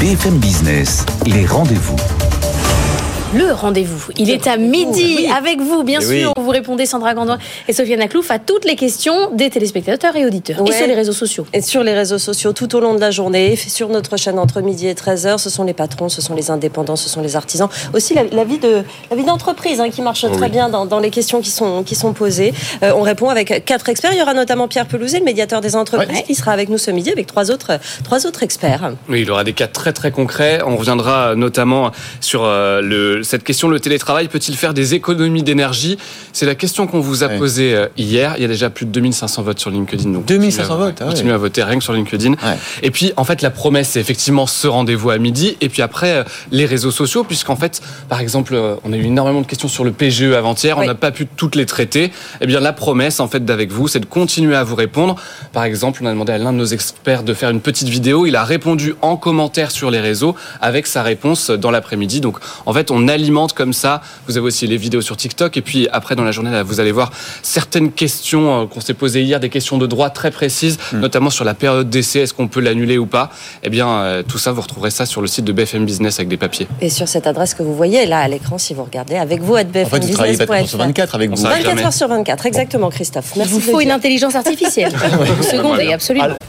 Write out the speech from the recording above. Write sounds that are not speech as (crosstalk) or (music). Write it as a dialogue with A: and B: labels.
A: BFM Business, les rendez-vous.
B: Le rendez-vous. Il est à midi
C: Oui.
B: avec vous, bien
C: Eh oui.
B: sûr. Vous répondez Sandra Gandoin et Sofiane Aklouf à toutes les questions des téléspectateurs et auditeurs. Et
C: Ouais.
B: sur les réseaux sociaux.
C: Et sur les réseaux sociaux tout au long de la journée, sur notre chaîne entre midi et 13h, ce sont les patrons, ce sont les indépendants, ce sont les artisans. Aussi la, la vie de la vie d'entreprise hein, qui marche très bien dans, dans les questions qui sont qui sont posées. Euh, on répond avec quatre experts. Il y aura notamment Pierre Pelouzet, le médiateur des entreprises,
B: Ouais.
C: qui sera avec nous ce midi avec trois autres trois autres experts.
D: Oui, il y aura des cas très très concrets. On reviendra notamment sur euh, le, cette question, le télétravail peut-il faire des économies d'énergie? C'est la question qu'on vous a
E: Ouais.
D: posée euh, hier. Il y a déjà plus de 2500 votes sur LinkedIn. Donc
E: 2500
D: continuez à-
E: votes, ah ouais.
D: Continuez à voter rien que sur LinkedIn.
E: Ouais.
D: Et puis, en fait, la promesse, c'est effectivement ce rendez-vous à midi. Et puis après, euh, les réseaux sociaux, puisqu'en fait, par exemple, euh, on a eu énormément de questions sur le PGE avant-hier. On n'a pas pu toutes les traiter. Eh bien, la promesse, en fait, d'avec vous, c'est de continuer à vous répondre. Par exemple, on a demandé à l'un de nos experts de faire une petite vidéo. Il a répondu en commentaire sur les réseaux avec sa réponse dans l'après-midi. Donc, en fait, on alimente comme ça. Vous avez aussi les vidéos sur TikTok. Et puis, après, dans la journée, là, vous allez voir certaines questions euh, qu'on s'est posées hier, des questions de droit très précises, notamment sur la période d'essai. Est-ce qu'on peut l'annuler ou pas? Eh bien, euh, tout ça, vous retrouverez ça sur le site de BFM Business avec des papiers.
C: Et sur cette adresse que vous voyez là à l'écran, si vous regardez avec vous à
E: En fait, vous travaillez 24 heures sur 24 avec vous.
D: Ça,
C: 24
D: jamais.
C: heures sur 24, exactement, Christophe.
B: Il
C: Merci
B: vous
C: de le
B: faut une intelligence artificielle. (laughs) Secondée, absolument.